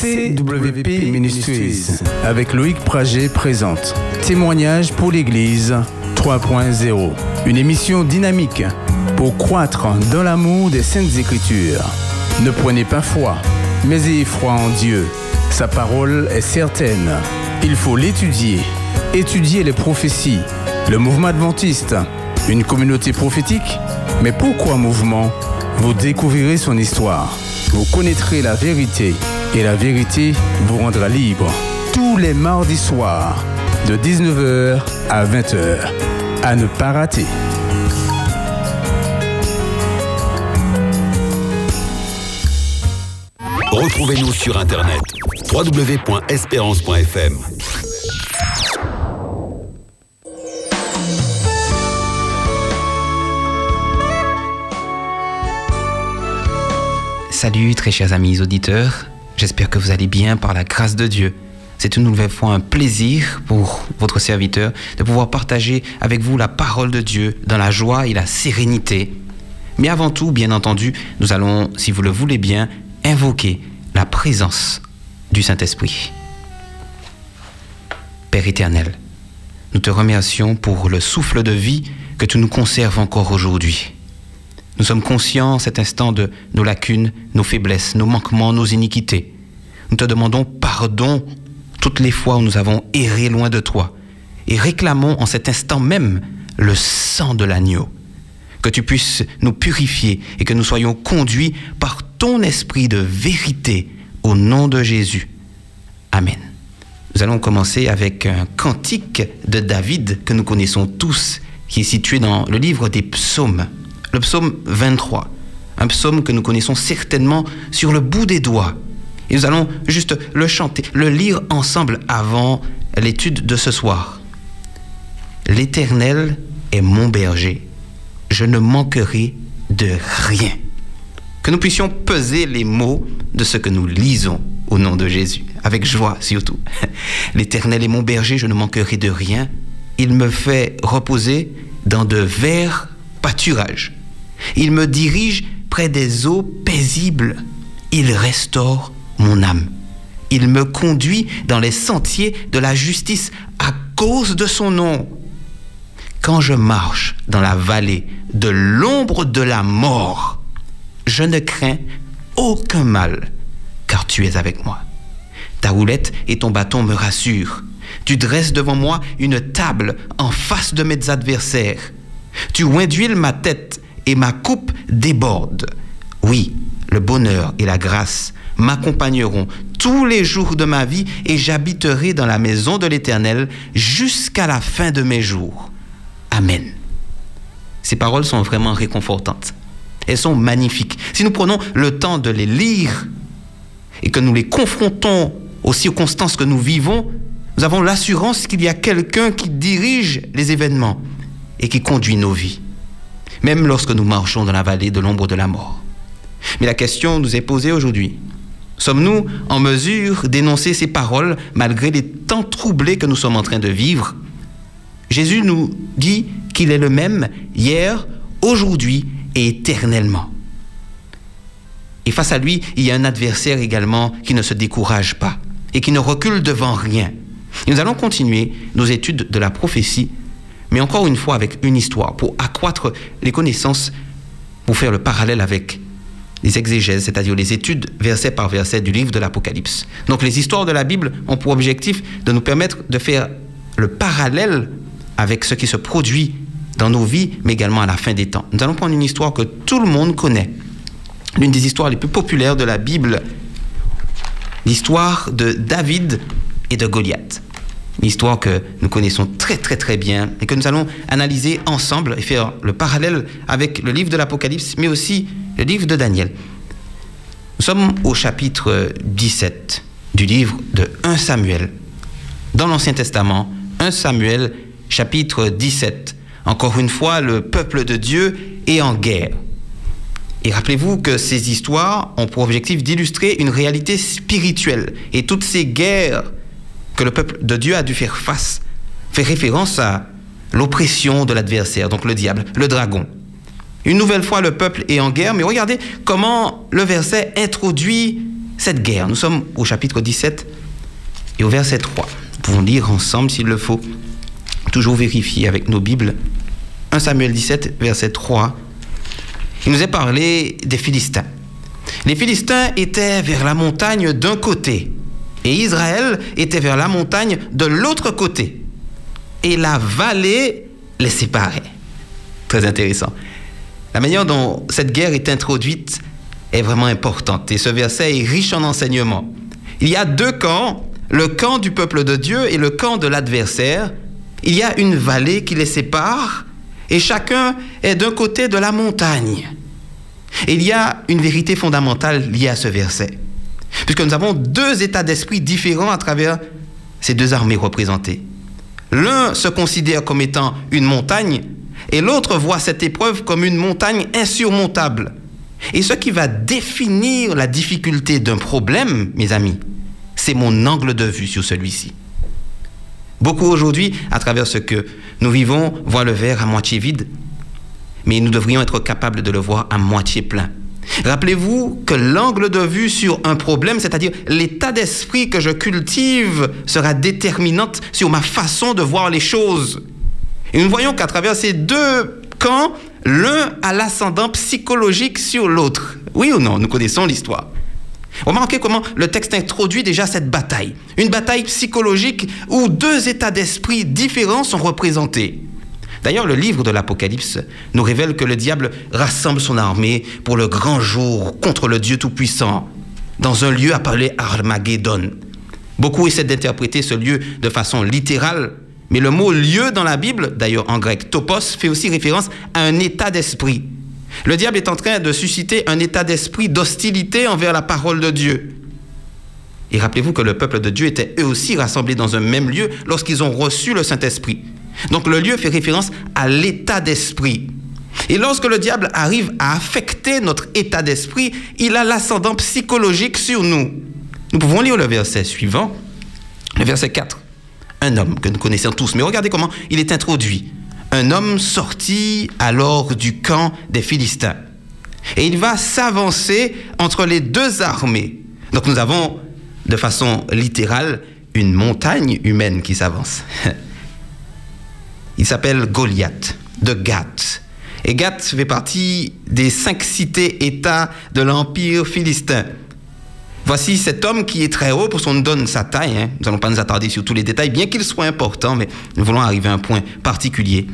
CWP Ministries avec Loïc Prager présente Témoignage pour l'Église 3.0. Une émission dynamique pour croître dans l'amour des Saintes Écritures. Ne prenez pas foi, mais ayez foi en Dieu. Sa parole est certaine. Il faut l'étudier. Étudier les prophéties. Le mouvement adventiste. Une communauté prophétique Mais pourquoi mouvement? Vous découvrirez son histoire. Vous connaîtrez la vérité et la vérité vous rendra libre. Tous les mardis soirs, de 19h à 20h. À ne pas rater. Retrouvez-nous sur Internet www.espérance.fm. Salut très chers amis auditeurs, j'espère que vous allez bien par la grâce de Dieu. C'est une nouvelle fois un plaisir pour votre serviteur de pouvoir partager avec vous la parole de Dieu dans la joie et la sérénité. Mais avant tout, bien entendu, nous allons, si vous le voulez bien, invoquer la présence du Saint-Esprit. Père éternel, nous te remercions pour le souffle de vie que tu nous conserves encore aujourd'hui. Nous sommes conscients en cet instant de nos lacunes, nos faiblesses, nos manquements, nos iniquités. Nous te demandons pardon toutes les fois où nous avons erré loin de toi et réclamons en cet instant même le sang de l'agneau. Que tu puisses nous purifier et que nous soyons conduits par ton esprit de vérité au nom de Jésus. Amen. Nous allons commencer avec un cantique de David que nous connaissons tous, qui est situé dans le livre des psaumes le psaume 23, un psaume que nous connaissons certainement sur le bout des doigts. Et nous allons juste le chanter, le lire ensemble avant l'étude de ce soir. L'Éternel est mon berger, je ne manquerai de rien. Que nous puissions peser les mots de ce que nous lisons au nom de Jésus, avec joie surtout. L'Éternel est mon berger, je ne manquerai de rien. Il me fait reposer dans de verts pâturages. Il me dirige près des eaux paisibles. Il restaure mon âme. Il me conduit dans les sentiers de la justice à cause de son nom. Quand je marche dans la vallée de l'ombre de la mort, je ne crains aucun mal, car tu es avec moi. Ta roulette et ton bâton me rassurent. Tu dresses devant moi une table en face de mes adversaires. Tu induis ma tête et ma coupe déborde. Oui, le bonheur et la grâce m'accompagneront tous les jours de ma vie et j'habiterai dans la maison de l'Éternel jusqu'à la fin de mes jours. Amen. Ces paroles sont vraiment réconfortantes. Elles sont magnifiques. Si nous prenons le temps de les lire et que nous les confrontons aux circonstances que nous vivons, nous avons l'assurance qu'il y a quelqu'un qui dirige les événements et qui conduit nos vies même lorsque nous marchons dans la vallée de l'ombre de la mort. Mais la question nous est posée aujourd'hui. Sommes-nous en mesure d'énoncer ces paroles malgré les temps troublés que nous sommes en train de vivre? Jésus nous dit qu'il est le même hier, aujourd'hui et éternellement. Et face à lui, il y a un adversaire également qui ne se décourage pas et qui ne recule devant rien. Et nous allons continuer nos études de la prophétie mais encore une fois avec une histoire, pour accroître les connaissances, pour faire le parallèle avec les exégèses, c'est-à-dire les études verset par verset du livre de l'Apocalypse. Donc les histoires de la Bible ont pour objectif de nous permettre de faire le parallèle avec ce qui se produit dans nos vies, mais également à la fin des temps. Nous allons prendre une histoire que tout le monde connaît, l'une des histoires les plus populaires de la Bible, l'histoire de David et de Goliath une histoire que nous connaissons très très très bien et que nous allons analyser ensemble et faire le parallèle avec le livre de l'Apocalypse, mais aussi le livre de Daniel. Nous sommes au chapitre 17 du livre de 1 Samuel, dans l'Ancien Testament, 1 Samuel chapitre 17. Encore une fois, le peuple de Dieu est en guerre. Et rappelez-vous que ces histoires ont pour objectif d'illustrer une réalité spirituelle. Et toutes ces guerres que le peuple de Dieu a dû faire face fait référence à l'oppression de l'adversaire, donc le diable, le dragon. Une nouvelle fois, le peuple est en guerre, mais regardez comment le verset introduit cette guerre. Nous sommes au chapitre 17 et au verset 3. Nous pouvons lire ensemble s'il le faut. Toujours vérifier avec nos Bibles. 1 Samuel 17, verset 3. Il nous est parlé des Philistins. Les Philistins étaient vers la montagne d'un côté et Israël était vers la montagne de l'autre côté. Et la vallée les séparait. Très intéressant. La manière dont cette guerre est introduite est vraiment importante et ce verset est riche en enseignements. Il y a deux camps, le camp du peuple de Dieu et le camp de l'adversaire. Il y a une vallée qui les sépare et chacun est d'un côté de la montagne. Et il y a une vérité fondamentale liée à ce verset, puisque nous avons deux états d'esprit différents à travers ces deux armées représentées. L'un se considère comme étant une montagne et l'autre voit cette épreuve comme une montagne insurmontable. Et ce qui va définir la difficulté d'un problème, mes amis, c'est mon angle de vue sur celui-ci. Beaucoup aujourd'hui, à travers ce que nous vivons, voient le verre à moitié vide, mais nous devrions être capables de le voir à moitié plein. Rappelez-vous que l'angle de vue sur un problème, c'est-à-dire l'état d'esprit que je cultive, sera déterminante sur ma façon de voir les choses. Et nous voyons qu'à travers ces deux camps, l'un a l'ascendant psychologique sur l'autre. Oui ou non? Nous connaissons l'histoire. Remarquez comment le texte introduit déjà cette bataille. Une bataille psychologique où deux états d'esprit différents sont représentés. D'ailleurs, le livre de l'Apocalypse nous révèle que le diable rassemble son armée pour le grand jour contre le Dieu Tout-Puissant dans un lieu appelé Armageddon. Beaucoup essaient d'interpréter ce lieu de façon littérale, mais le mot lieu dans la Bible, d'ailleurs en grec topos, fait aussi référence à un état d'esprit. Le diable est en train de susciter un état d'esprit d'hostilité envers la parole de Dieu. Et rappelez-vous que le peuple de Dieu était eux aussi rassemblés dans un même lieu lorsqu'ils ont reçu le Saint-Esprit. Donc le lieu fait référence à l'état d'esprit. Et lorsque le diable arrive à affecter notre état d'esprit, il a l'ascendant psychologique sur nous. Nous pouvons lire le verset suivant, le verset 4. Un homme que nous connaissons tous, mais regardez comment il est introduit. Un homme sorti alors du camp des Philistins. Et il va s'avancer entre les deux armées. Donc nous avons, de façon littérale, une montagne humaine qui s'avance. Il s'appelle Goliath, de Gath. Et Gath fait partie des cinq cités-États de l'Empire philistin. Voici cet homme qui est très haut pour son donne sa taille. Hein. Nous n'allons pas nous attarder sur tous les détails, bien qu'il soit important, mais nous voulons arriver à un point particulier.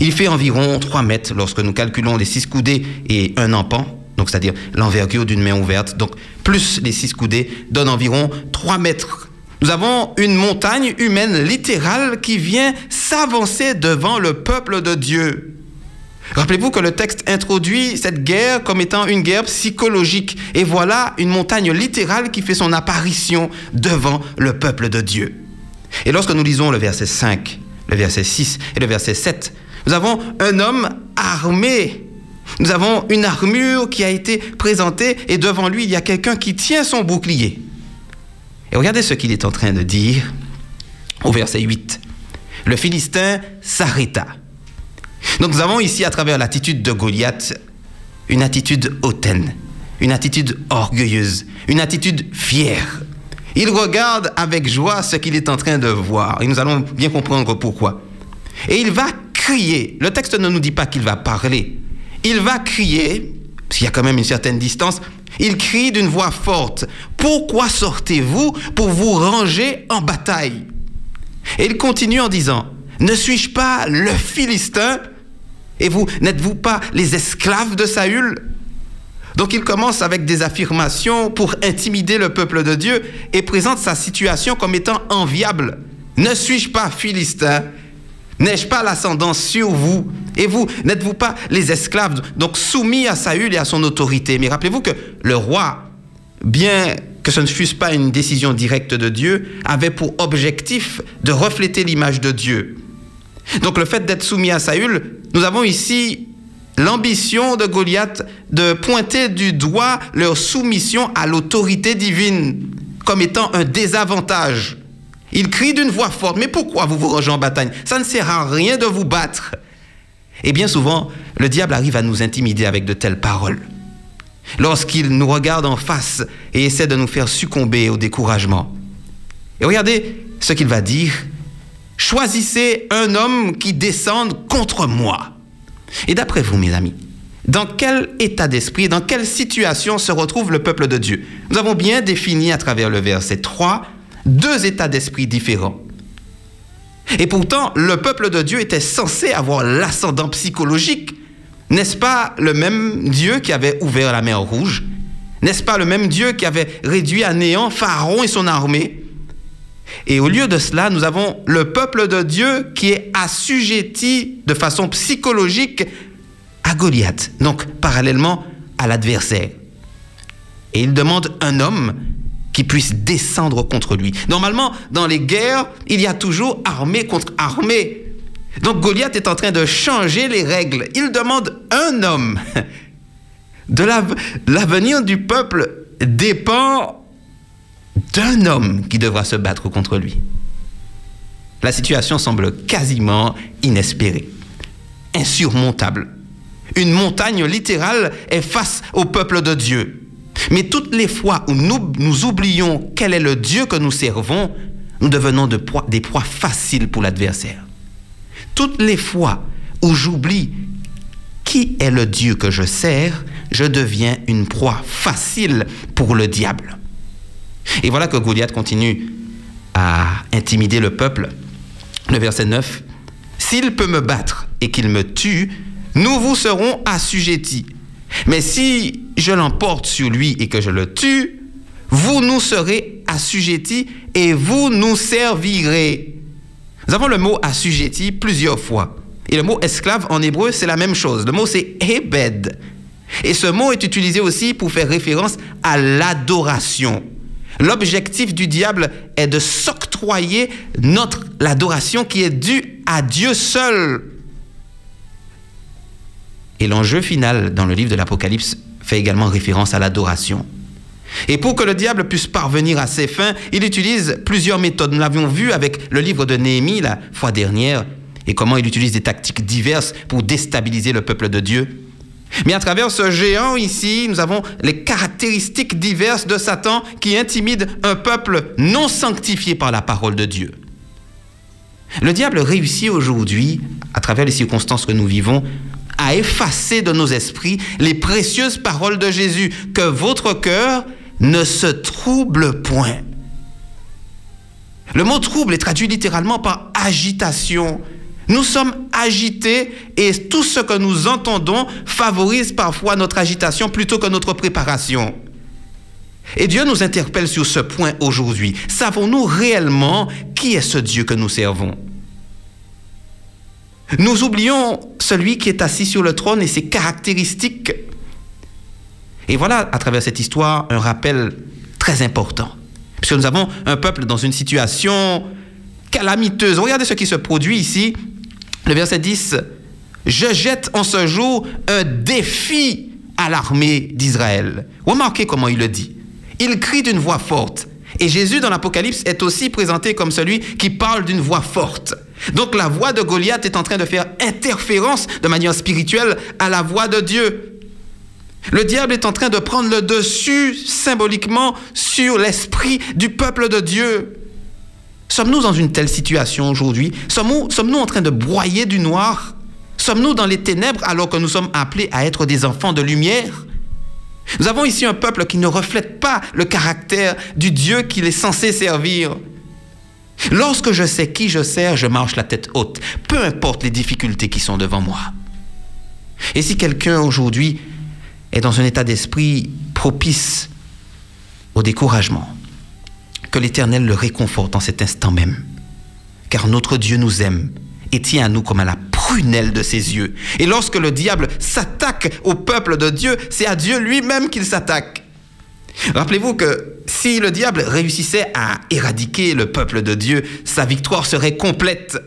Il fait environ 3 mètres lorsque nous calculons les six coudées et un empan, donc c'est-à-dire l'envergure d'une main ouverte. Donc plus les six coudées donne environ 3 mètres nous avons une montagne humaine littérale qui vient s'avancer devant le peuple de Dieu. Rappelez-vous que le texte introduit cette guerre comme étant une guerre psychologique. Et voilà une montagne littérale qui fait son apparition devant le peuple de Dieu. Et lorsque nous lisons le verset 5, le verset 6 et le verset 7, nous avons un homme armé. Nous avons une armure qui a été présentée et devant lui, il y a quelqu'un qui tient son bouclier. Et regardez ce qu'il est en train de dire au verset 8. Le Philistin s'arrêta. Donc nous avons ici, à travers l'attitude de Goliath, une attitude hautaine, une attitude orgueilleuse, une attitude fière. Il regarde avec joie ce qu'il est en train de voir. Et nous allons bien comprendre pourquoi. Et il va crier. Le texte ne nous dit pas qu'il va parler. Il va crier, s'il y a quand même une certaine distance, il crie d'une voix forte, Pourquoi sortez-vous pour vous ranger en bataille? Et il continue en disant, Ne suis-je pas le Philistin Et vous, n'êtes-vous pas les esclaves de Saül? Donc il commence avec des affirmations pour intimider le peuple de Dieu et présente sa situation comme étant enviable. Ne suis-je pas Philistin N'ai-je pas l'ascendance sur vous Et vous, n'êtes-vous pas les esclaves, donc soumis à Saül et à son autorité Mais rappelez-vous que le roi, bien que ce ne fût pas une décision directe de Dieu, avait pour objectif de refléter l'image de Dieu. Donc le fait d'être soumis à Saül, nous avons ici l'ambition de Goliath de pointer du doigt leur soumission à l'autorité divine comme étant un désavantage. Il crie d'une voix forte, mais pourquoi vous vous rangez en bataille? Ça ne sert à rien de vous battre. Et bien souvent, le diable arrive à nous intimider avec de telles paroles. lorsqu'il nous regarde en face et essaie de nous faire succomber au découragement. Et regardez ce qu'il va dire. Choisissez un homme qui descende contre moi. Et d'après vous, mes amis, dans quel état d'esprit, dans quelle situation se retrouve le peuple de Dieu? Nous avons bien défini à travers le verset 3 deux états d'esprit différents. Et pourtant, le peuple de Dieu était censé avoir l'ascendant psychologique. N'est-ce pas le même Dieu qui avait ouvert la mer Rouge? N'est-ce pas le même Dieu qui avait réduit à néant Pharaon et son armée? Et au lieu de cela, nous avons le peuple de Dieu qui est assujetti de façon psychologique à Goliath, donc parallèlement à l'adversaire. Et il demande un homme qui puisse descendre contre lui. Normalement, dans les guerres, il y a toujours armée contre armée. Donc Goliath est en train de changer les règles. Il demande un homme. De l'avenir du peuple dépend d'un homme qui devra se battre contre lui. La situation semble quasiment inespérée, insurmontable. Une montagne littérale est face au peuple de Dieu. Mais toutes les fois où nous, nous oublions quel est le Dieu que nous servons, nous devenons de des proies faciles pour l'adversaire. Toutes les fois où j'oublie qui est le Dieu que je sers, je deviens une proie facile pour le diable. Et voilà que Goliath continue à intimider le peuple. Le verset 9, S'il peut me battre et qu'il me tue, nous vous serons assujettis. Mais si je l'emporte sur lui et que je le tue, vous nous serez assujettis et vous nous servirez. Nous avons le mot assujetti plusieurs fois. Et le mot esclave en hébreu, c'est la même chose. Le mot, c'est ebed. Et ce mot est utilisé aussi pour faire référence à l'adoration. L'objectif du diable est de s'octroyer notre l'adoration qui est due à Dieu seul. Et l'enjeu final dans le livre de l'Apocalypse fait également référence à l'adoration. Et pour que le diable puisse parvenir à ses fins, il utilise plusieurs méthodes. Nous l'avions vu avec le livre de Néhémie la fois dernière, et comment il utilise des tactiques diverses pour déstabiliser le peuple de Dieu. Mais à travers ce géant ici, nous avons les caractéristiques diverses de Satan qui intimident un peuple non sanctifié par la parole de Dieu. Le diable réussit aujourd'hui, à travers les circonstances que nous vivons, à effacer de nos esprits les précieuses paroles de Jésus, que votre cœur ne se trouble point. Le mot trouble est traduit littéralement par agitation. Nous sommes agités et tout ce que nous entendons favorise parfois notre agitation plutôt que notre préparation. Et Dieu nous interpelle sur ce point aujourd'hui. Savons-nous réellement qui est ce Dieu que nous servons? Nous oublions celui qui est assis sur le trône et ses caractéristiques. Et voilà, à travers cette histoire, un rappel très important. Puisque nous avons un peuple dans une situation calamiteuse. Regardez ce qui se produit ici. Le verset 10. Je jette en ce jour un défi à l'armée d'Israël. Remarquez comment il le dit. Il crie d'une voix forte. Et Jésus dans l'Apocalypse est aussi présenté comme celui qui parle d'une voix forte. Donc la voix de Goliath est en train de faire interférence de manière spirituelle à la voix de Dieu. Le diable est en train de prendre le dessus symboliquement sur l'esprit du peuple de Dieu. Sommes-nous dans une telle situation aujourd'hui? Sommes-nous sommes en train de broyer du noir? Sommes-nous dans les ténèbres alors que nous sommes appelés à être des enfants de lumière? Nous avons ici un peuple qui ne reflète pas le caractère du Dieu qu'il est censé servir. Lorsque je sais qui je sers, je marche la tête haute, peu importe les difficultés qui sont devant moi. Et si quelqu'un aujourd'hui est dans un état d'esprit propice au découragement, que l'Éternel le réconforte en cet instant même, car notre Dieu nous aime et tient à nous comme à la prunelle de ses yeux. Et lorsque le diable s'attaque au peuple de Dieu, c'est à Dieu lui-même qu'il s'attaque. Rappelez-vous que si le diable réussissait à éradiquer le peuple de Dieu, sa victoire serait complète.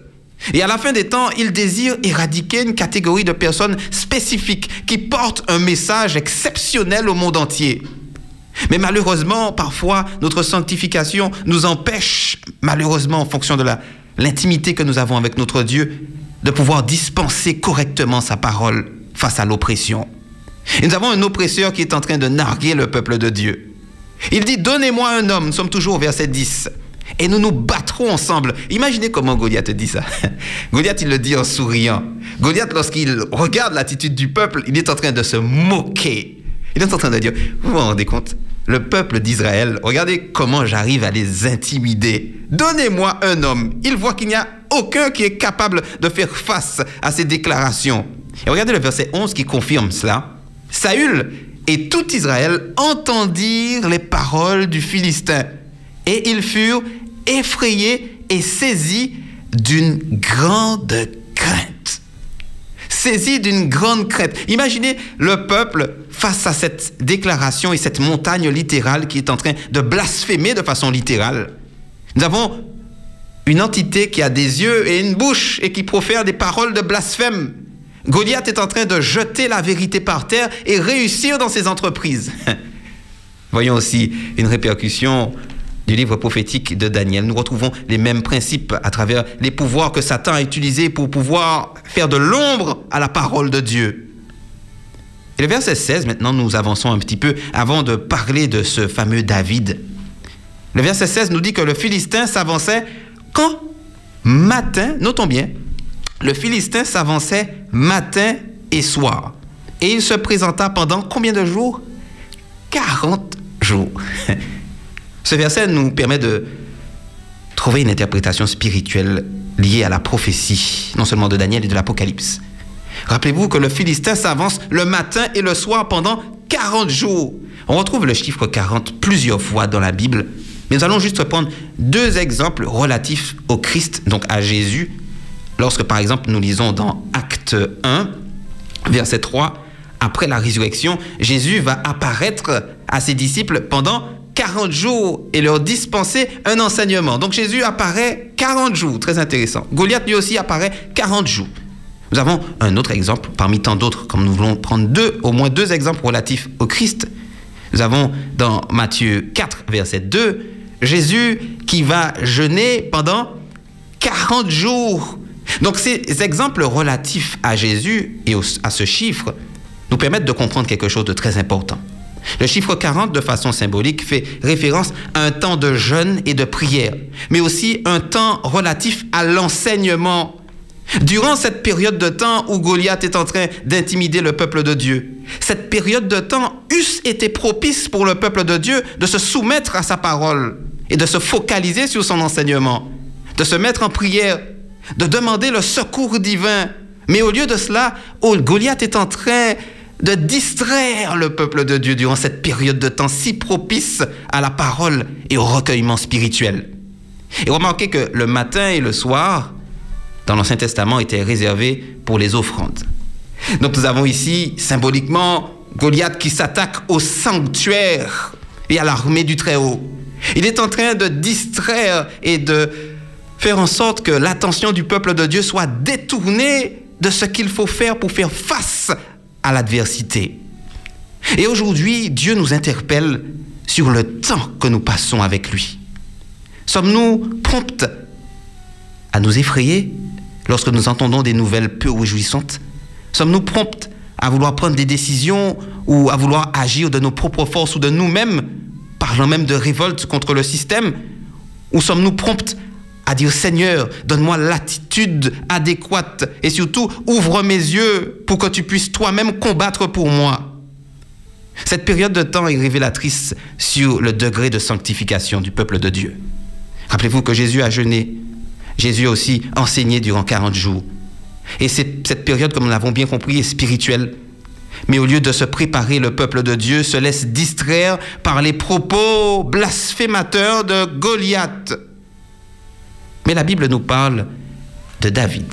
Et à la fin des temps, il désire éradiquer une catégorie de personnes spécifiques qui portent un message exceptionnel au monde entier. Mais malheureusement, parfois, notre sanctification nous empêche, malheureusement en fonction de l'intimité que nous avons avec notre Dieu, de pouvoir dispenser correctement sa parole face à l'oppression. Et nous avons un oppresseur qui est en train de narguer le peuple de Dieu. Il dit, donnez-moi un homme, nous sommes toujours au verset 10, et nous nous battrons ensemble. Imaginez comment Goliath dit ça. Goliath, il le dit en souriant. Goliath, lorsqu'il regarde l'attitude du peuple, il est en train de se moquer. Il est en train de dire, vous vous rendez compte, le peuple d'Israël, regardez comment j'arrive à les intimider. Donnez-moi un homme. Il voit qu'il n'y a aucun qui est capable de faire face à ces déclarations. Et regardez le verset 11 qui confirme cela. Saül et tout Israël entendirent les paroles du Philistin, et ils furent effrayés et saisis d'une grande crainte. Saisis d'une grande crainte. Imaginez le peuple face à cette déclaration et cette montagne littérale qui est en train de blasphémer de façon littérale. Nous avons une entité qui a des yeux et une bouche et qui profère des paroles de blasphème. Goliath est en train de jeter la vérité par terre et réussir dans ses entreprises. Voyons aussi une répercussion du livre prophétique de Daniel. Nous retrouvons les mêmes principes à travers les pouvoirs que Satan a utilisés pour pouvoir faire de l'ombre à la parole de Dieu. Et le verset 16, maintenant nous avançons un petit peu avant de parler de ce fameux David. Le verset 16 nous dit que le Philistin s'avançait quand? Matin, notons bien, le Philistin s'avançait matin et soir. Et il se présenta pendant combien de jours? 40 jours. Ce verset nous permet de trouver une interprétation spirituelle liée à la prophétie, non seulement de Daniel et de l'Apocalypse. Rappelez-vous que le Philistin s'avance le matin et le soir pendant 40 jours. On retrouve le chiffre 40 plusieurs fois dans la Bible, mais nous allons juste prendre deux exemples relatifs au Christ, donc à Jésus, lorsque par exemple nous lisons dans Acte 1, verset 3, après la résurrection, Jésus va apparaître à ses disciples pendant 40 jours et leur dispenser un enseignement. Donc Jésus apparaît 40 jours, très intéressant. Goliath lui aussi apparaît 40 jours. Nous avons un autre exemple parmi tant d'autres, comme nous voulons prendre deux, au moins deux exemples relatifs au Christ. Nous avons dans Matthieu 4, verset 2, Jésus qui va jeûner pendant 40 jours. Donc ces exemples relatifs à Jésus et à ce chiffre nous permettent de comprendre quelque chose de très important. Le chiffre 40, de façon symbolique, fait référence à un temps de jeûne et de prière, mais aussi un temps relatif à l'enseignement. Durant cette période de temps où Goliath est en train d'intimider le peuple de Dieu, cette période de temps eusse été propice pour le peuple de Dieu de se soumettre à sa parole et de se focaliser sur son enseignement, de se mettre en prière, de demander le secours divin. Mais au lieu de cela, Goliath est en train de distraire le peuple de Dieu durant cette période de temps si propice à la parole et au recueillement spirituel. Et remarquez que le matin et le soir, dans l'Ancien Testament, étaient réservés pour les offrandes. Donc nous avons ici symboliquement Goliath qui s'attaque au sanctuaire et à l'armée du Très-Haut. Il est en train de distraire et de faire en sorte que l'attention du peuple de Dieu soit détournée de ce qu'il faut faire pour faire face à l'adversité. Et aujourd'hui, Dieu nous interpelle sur le temps que nous passons avec lui. Sommes-nous promptes à nous effrayer lorsque nous entendons des nouvelles peu réjouissantes? Sommes-nous promptes à vouloir prendre des décisions ou à vouloir agir de nos propres forces ou de nous-mêmes, parlant même de révolte contre le système? Ou sommes-nous promptes à dire Seigneur, donne-moi l'attitude adéquate et surtout ouvre mes yeux pour que tu puisses toi-même combattre pour moi. Cette période de temps est révélatrice sur le degré de sanctification du peuple de Dieu. Rappelez-vous que Jésus a jeûné. Jésus a aussi enseigné durant 40 jours. Et cette période, comme nous l'avons bien compris, est spirituelle. Mais au lieu de se préparer, le peuple de Dieu se laisse distraire par les propos blasphémateurs de Goliath. Mais la Bible nous parle de David.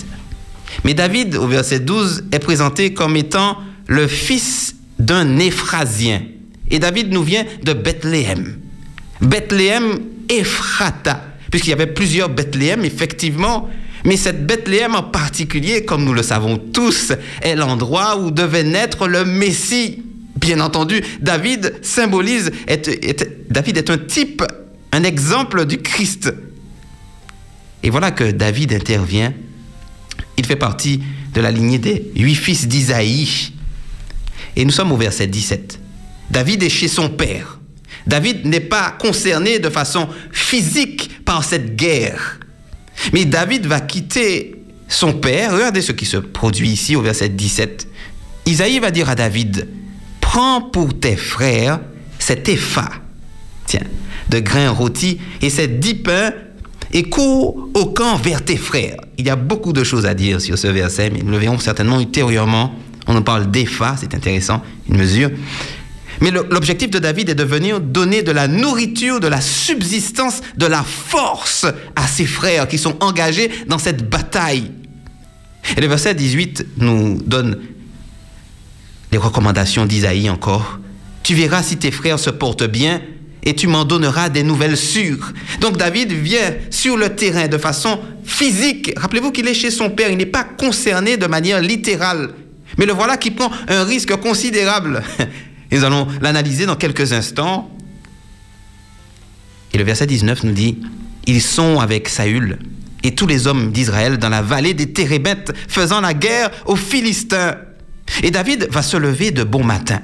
Mais David, au verset 12, est présenté comme étant le fils d'un Éphrasien. Et David nous vient de Bethléem. Bethléem Ephrata, puisqu'il y avait plusieurs Bethléem, effectivement. Mais cette Bethléem en particulier, comme nous le savons tous, est l'endroit où devait naître le Messie. Bien entendu, David symbolise, David est un type, un exemple du Christ. Et voilà que David intervient. Il fait partie de la lignée des huit fils d'Isaïe. Et nous sommes au verset 17. David est chez son père. David n'est pas concerné de façon physique par cette guerre. Mais David va quitter son père. Regardez ce qui se produit ici au verset 17. Isaïe va dire à David, prends pour tes frères cet épha, tiens, de grains rôtis et ces dix pains et cours au camp vers tes frères. Il y a beaucoup de choses à dire sur ce verset, mais nous le verrons certainement ultérieurement. On en parle d'épha, c'est intéressant, une mesure. Mais l'objectif de David est de venir donner de la nourriture, de la subsistance, de la force à ses frères qui sont engagés dans cette bataille. Et le verset 18 nous donne les recommandations d'Isaïe encore. Tu verras si tes frères se portent bien et tu m'en donneras des nouvelles sûres. Donc David vient sur le terrain de façon physique. Rappelez-vous qu'il est chez son père, il n'est pas concerné de manière littérale. Mais le voilà qui prend un risque considérable. Nous allons l'analyser dans quelques instants. Et le verset 19 nous dit, ils sont avec Saül et tous les hommes d'Israël dans la vallée des Térébètes, faisant la guerre aux Philistins. Et David va se lever de bon matin.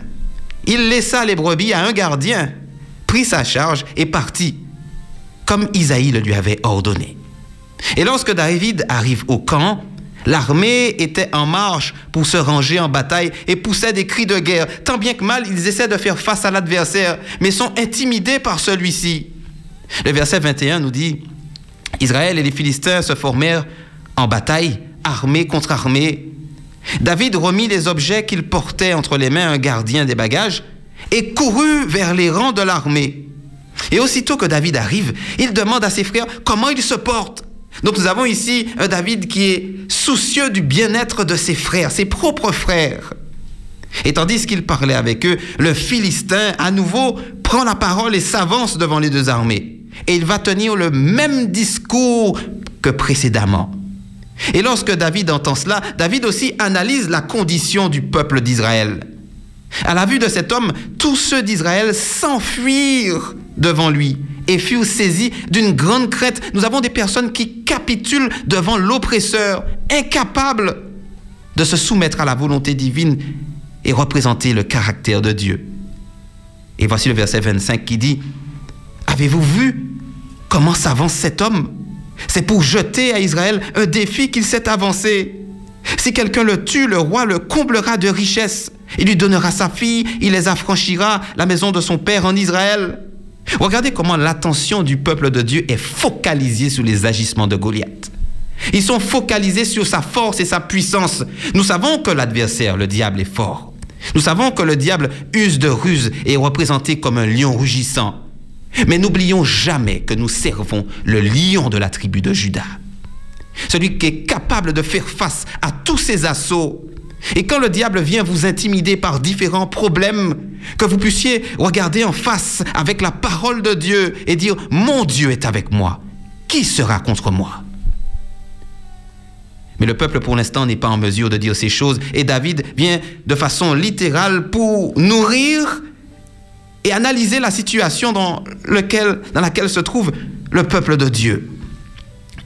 Il laissa les brebis à un gardien, prit sa charge et partit, comme Isaïe le lui avait ordonné. Et lorsque David arrive au camp, L'armée était en marche pour se ranger en bataille et poussait des cris de guerre. Tant bien que mal, ils essaient de faire face à l'adversaire, mais sont intimidés par celui-ci. Le verset 21 nous dit, Israël et les Philistins se formèrent en bataille, armée contre armée. David remit les objets qu'il portait entre les mains à un gardien des bagages et courut vers les rangs de l'armée. Et aussitôt que David arrive, il demande à ses frères comment ils se portent. Donc nous avons ici un David qui est soucieux du bien-être de ses frères, ses propres frères. Et tandis qu'il parlait avec eux, le Philistin, à nouveau, prend la parole et s'avance devant les deux armées. Et il va tenir le même discours que précédemment. Et lorsque David entend cela, David aussi analyse la condition du peuple d'Israël. À la vue de cet homme, tous ceux d'Israël s'enfuirent devant lui et furent saisis d'une grande crête. Nous avons des personnes qui capitulent devant l'oppresseur, incapables de se soumettre à la volonté divine et représenter le caractère de Dieu. Et voici le verset 25 qui dit, Avez-vous vu comment s'avance cet homme? C'est pour jeter à Israël un défi qu'il s'est avancé. Si quelqu'un le tue, le roi le comblera de richesses. Il lui donnera sa fille, il les affranchira, la maison de son père en Israël. Regardez comment l'attention du peuple de Dieu est focalisée sur les agissements de Goliath. Ils sont focalisés sur sa force et sa puissance. Nous savons que l'adversaire, le diable, est fort. Nous savons que le diable use de ruse et est représenté comme un lion rugissant. Mais n'oublions jamais que nous servons le lion de la tribu de Judas. Celui qui est capable de faire face à tous ces assauts et quand le diable vient vous intimider par différents problèmes, que vous puissiez regarder en face avec la parole de Dieu et dire, mon Dieu est avec moi. Qui sera contre moi? Mais le peuple pour l'instant n'est pas en mesure de dire ces choses et David vient de façon littérale pour nourrir et analyser la situation dans, laquelle se trouve le peuple de Dieu.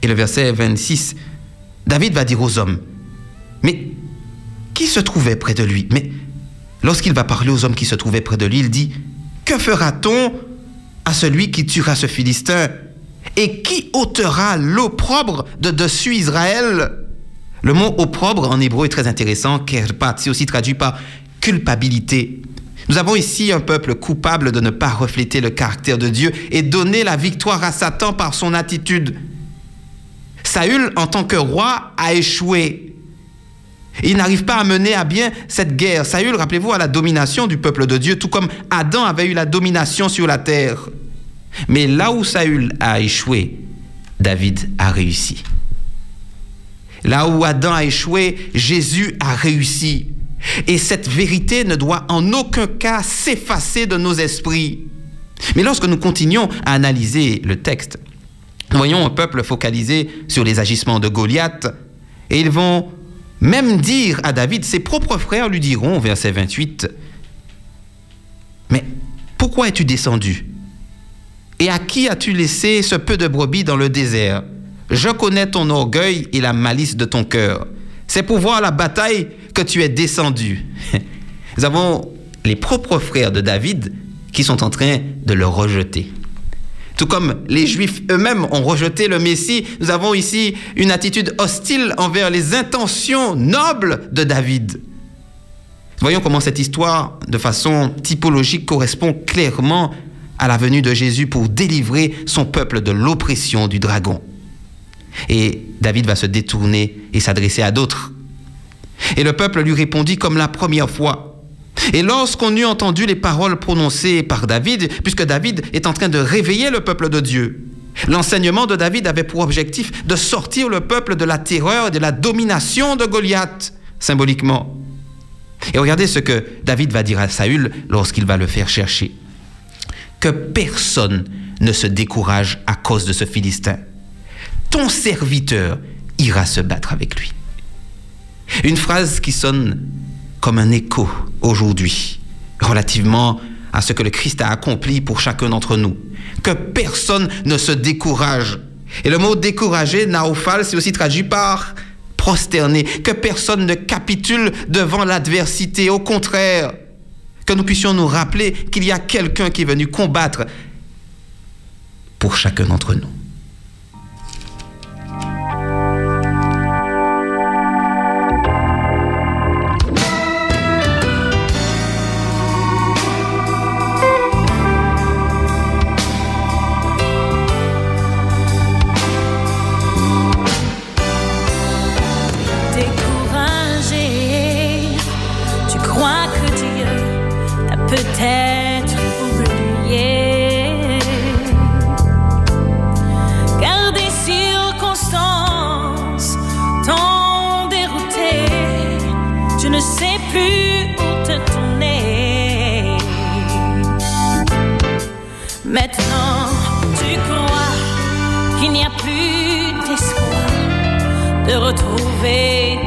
Et le verset 26, David va dire aux hommes, mais se trouvait près de lui. Mais lorsqu'il va parler aux hommes qui se trouvaient près de lui, il dit, Que fera-t-on à celui qui tuera ce Philistin Et qui ôtera l'opprobre de dessus Israël? Le mot opprobre en hébreu est très intéressant, kerpat, c'est aussi traduit par culpabilité. Nous avons ici un peuple coupable de ne pas refléter le caractère de Dieu et donner la victoire à Satan par son attitude. Saül, en tant que roi, a échoué. Il n'arrive pas à mener à bien cette guerre. Saül, rappelez-vous, a la domination du peuple de Dieu, tout comme Adam avait eu la domination sur la terre. Mais là où Saül a échoué, David a réussi. Là où Adam a échoué, Jésus a réussi. Et cette vérité ne doit en aucun cas s'effacer de nos esprits. Mais lorsque nous continuons à analyser le texte, voyons un peuple focalisé sur les agissements de Goliath, et ils vont même dire à David, ses propres frères lui diront, verset 28, Mais pourquoi es-tu descendu? Et à qui as-tu laissé ce peu de brebis dans le désert? Je connais ton orgueil et la malice de ton cœur. C'est pour voir la bataille que tu es descendu. nous avons les propres frères de David qui sont en train de le rejeter. Tout comme les Juifs eux-mêmes ont rejeté le Messie, nous avons ici une attitude hostile envers les intentions nobles de David. Voyons comment cette histoire, de façon typologique, correspond clairement à la venue de Jésus pour délivrer son peuple de l'oppression du dragon. Et David va se détourner et s'adresser à d'autres. Et le peuple lui répondit comme la première fois. Et lorsqu'on eut entendu les paroles prononcées par David, puisque David est en train de réveiller le peuple de Dieu, l'enseignement de David avait pour objectif de sortir le peuple de la terreur et de la domination de Goliath, symboliquement. Et regardez ce que David va dire à Saül lorsqu'il va le faire chercher. Que personne ne se décourage à cause de ce Philistin. Ton serviteur ira se battre avec lui. Une phrase qui sonne comme un écho aujourd'hui relativement à ce que le Christ a accompli pour chacun d'entre nous. Que personne ne se décourage. Et le mot décourager, naophal, c'est aussi traduit par prosterner. Que personne ne capitule devant l'adversité. Au contraire, que nous puissions nous rappeler qu'il y a quelqu'un qui est venu combattre pour chacun d'entre nous.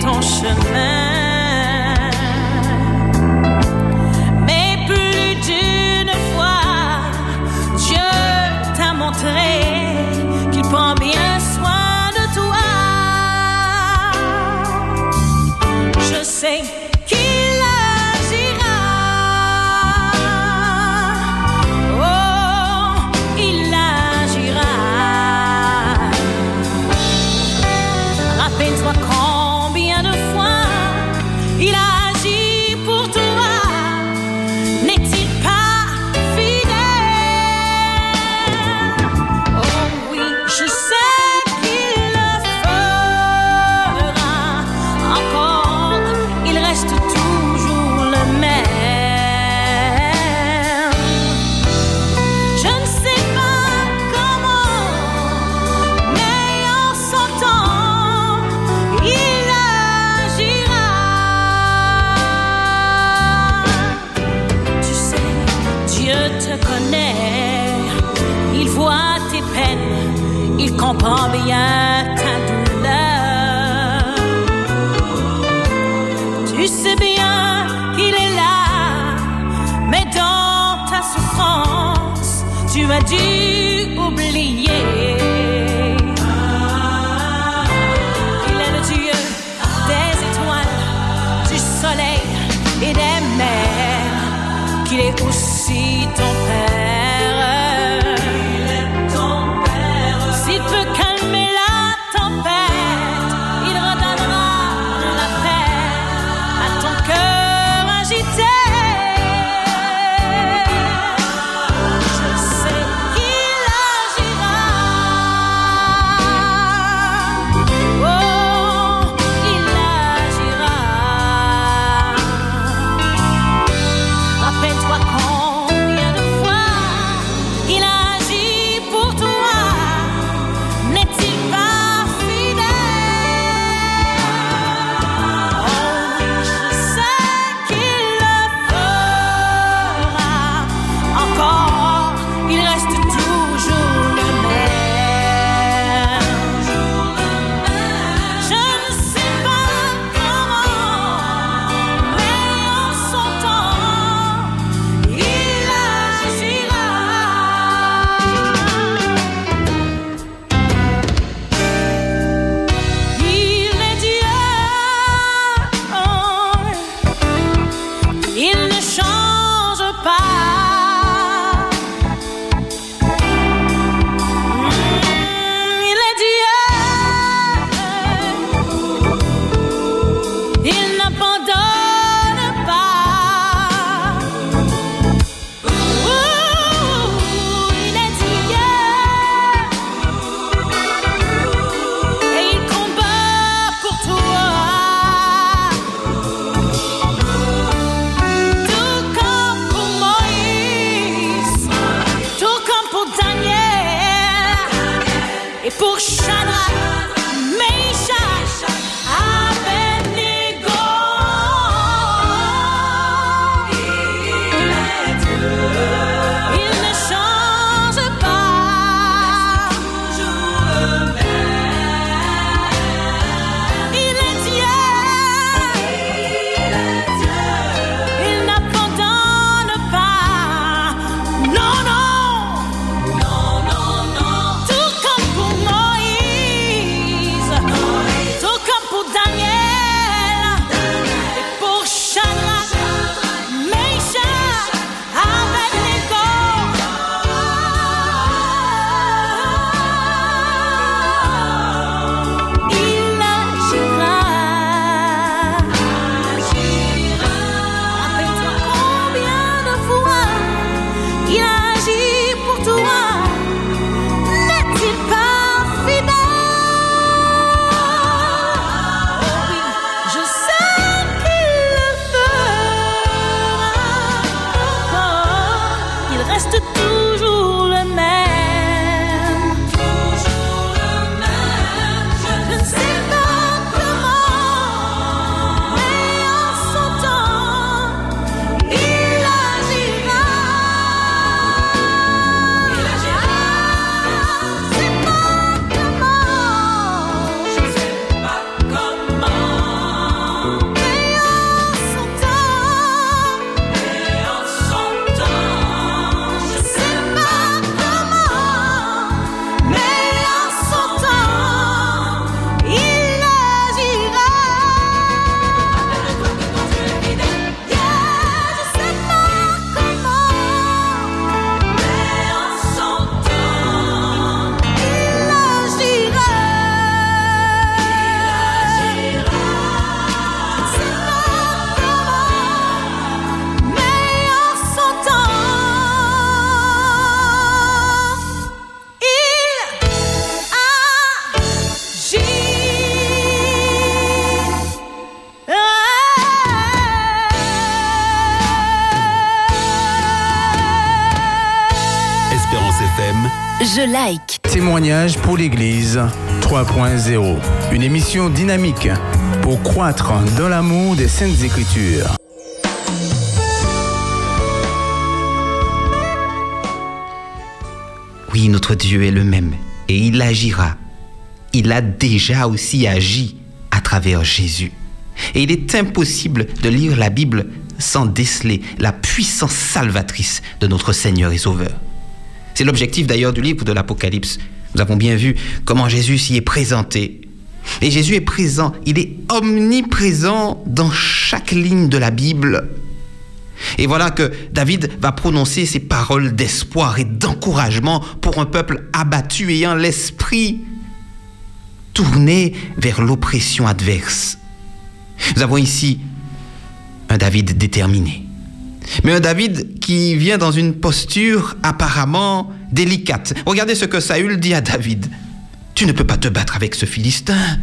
ton chemin. Mais plus d'une fois, Dieu t'a montré qu'il prend bien soin de toi. Je sais. Je like. Témoignage pour l'Église 3.0. Une émission dynamique pour croître dans l'amour des Saintes Écritures. Oui, notre Dieu est le même et il agira. Il a déjà aussi agi à travers Jésus. Et il est impossible de lire la Bible sans déceler la puissance salvatrice de notre Seigneur et Sauveur. C'est l'objectif d'ailleurs du livre de l'Apocalypse. Nous avons bien vu comment Jésus s'y est présenté. Et Jésus est présent, il est omniprésent dans chaque ligne de la Bible. Et voilà que David va prononcer ces paroles d'espoir et d'encouragement pour un peuple abattu ayant l'esprit tourné vers l'oppression adverse. Nous avons ici un David déterminé. Mais un David qui vient dans une posture apparemment délicate. Regardez ce que Saül dit à David. Tu ne peux pas te battre avec ce Philistin,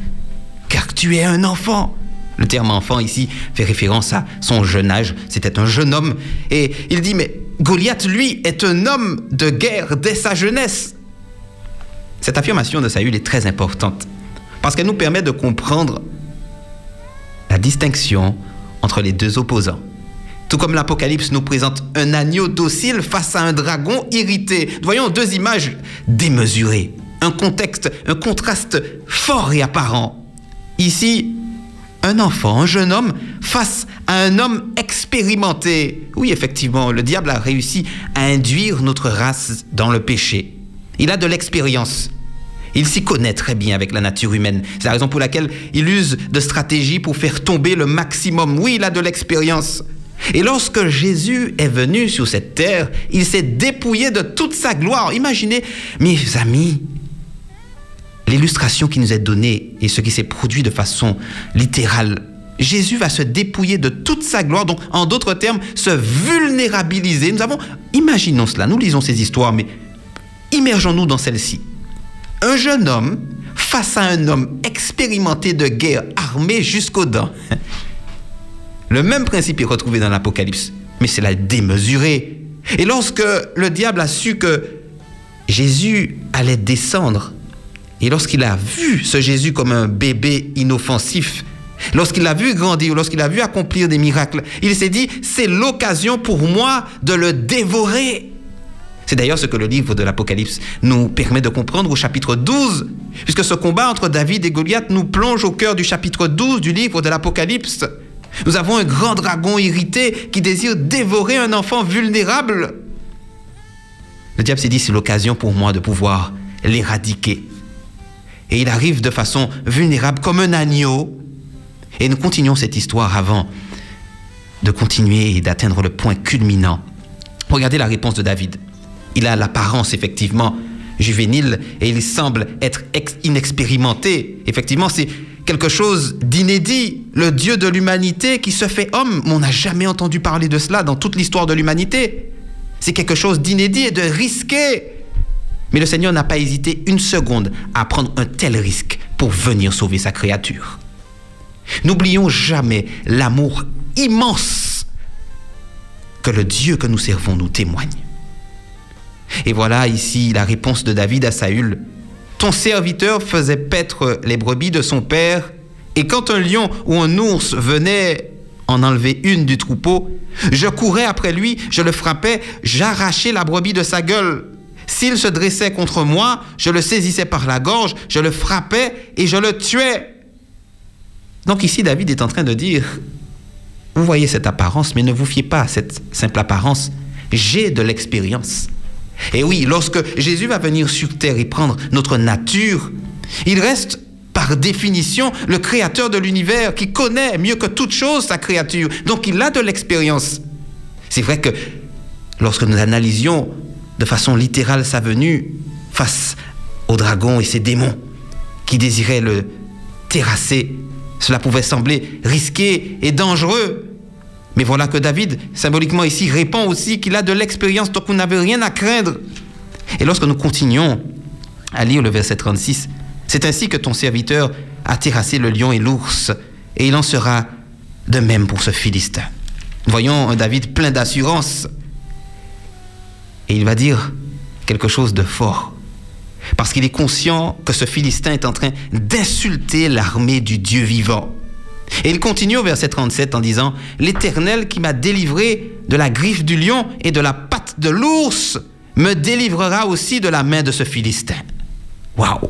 car tu es un enfant. Le terme enfant ici fait référence à son jeune âge. C'était un jeune homme. Et il dit, mais Goliath, lui, est un homme de guerre dès sa jeunesse. Cette affirmation de Saül est très importante parce qu'elle nous permet de comprendre la distinction entre les deux opposants. Tout comme l'Apocalypse nous présente un agneau docile face à un dragon irrité. Voyons deux images démesurées, un contexte, un contraste fort et apparent. Ici, un enfant, un jeune homme, face à un homme expérimenté. Oui, effectivement, le diable a réussi à induire notre race dans le péché. Il a de l'expérience. Il s'y connaît très bien avec la nature humaine. C'est la raison pour laquelle il use de stratégies pour faire tomber le maximum. Oui, il a de l'expérience. Et lorsque Jésus est venu sur cette terre, il s'est dépouillé de toute sa gloire. Imaginez, mes amis, l'illustration qui nous est donnée et ce qui s'est produit de façon littérale. Jésus va se dépouiller de toute sa gloire, donc en d'autres termes, se vulnérabiliser. Nous avons, imaginons cela, nous lisons ces histoires, mais immergeons-nous dans celle-ci. Un jeune homme face à un homme expérimenté de guerre, armé jusqu'aux dents. Le même principe est retrouvé dans l'Apocalypse, mais c'est la démesurée. Et lorsque le diable a su que Jésus allait descendre Et lorsqu'il a vu ce Jésus comme un bébé inoffensif, lorsqu'il l'a vu grandir, lorsqu'il a vu accomplir des miracles, il s'est dit, c'est l'occasion pour moi de le dévorer. C'est d'ailleurs ce que le livre de l'Apocalypse nous permet de comprendre au chapitre 12, puisque ce combat entre David et Goliath nous plonge au cœur du chapitre 12 du livre de l'Apocalypse. Nous avons un grand dragon irrité qui désire dévorer un enfant vulnérable. Le diable s'est dit, c'est l'occasion pour moi de pouvoir l'éradiquer. Et il arrive de façon vulnérable comme un agneau. Et nous continuons cette histoire avant de continuer et d'atteindre le point culminant. Regardez la réponse de David. Il a l'apparence effectivement juvénile et il semble être ex- inexpérimenté. Effectivement, c'est quelque chose d'inédit. Le Dieu de l'humanité qui se fait homme, on n'a jamais entendu parler de cela dans toute l'histoire de l'humanité. C'est quelque chose d'inédit et de risqué. Mais le Seigneur n'a pas hésité une seconde à prendre un tel risque pour venir sauver sa créature. N'oublions jamais l'amour immense que le Dieu que nous servons nous témoigne. Et voilà ici la réponse de David à Saül. Ton serviteur faisait paître les brebis de son père, et quand un lion ou un ours venait en enlever une du troupeau, je courais après lui, je le frappais, j'arrachais la brebis de sa gueule. S'il se dressait contre moi, je le saisissais par la gorge, je le frappais et je le tuais. Donc ici, David est en train de dire, vous voyez cette apparence, mais ne vous fiez pas à cette simple apparence. J'ai de l'expérience. Et oui, lorsque Jésus va venir sur terre et prendre notre nature, il reste par définition le créateur de l'univers qui connaît mieux que toute chose sa créature. Donc il a de l'expérience. C'est vrai que lorsque nous analysions de façon littérale sa venue face au dragon et ses démons qui désiraient le terrasser, cela pouvait sembler risqué et dangereux. Mais voilà que David, symboliquement ici, répond aussi qu'il a de l'expérience, donc vous n'avez rien à craindre. Et lorsque nous continuons à lire le verset 36, c'est ainsi que ton serviteur a terrassé le lion et l'ours, et il en sera de même pour ce Philistin. Voyons un David plein d'assurance, et il va dire quelque chose de fort, parce qu'il est conscient que ce Philistin est en train d'insulter l'armée du Dieu vivant. Et il continue au verset 37 en disant, L'Éternel qui m'a délivré de la griffe du lion et de la patte de l'ours me délivrera aussi de la main de ce Philistin. Waouh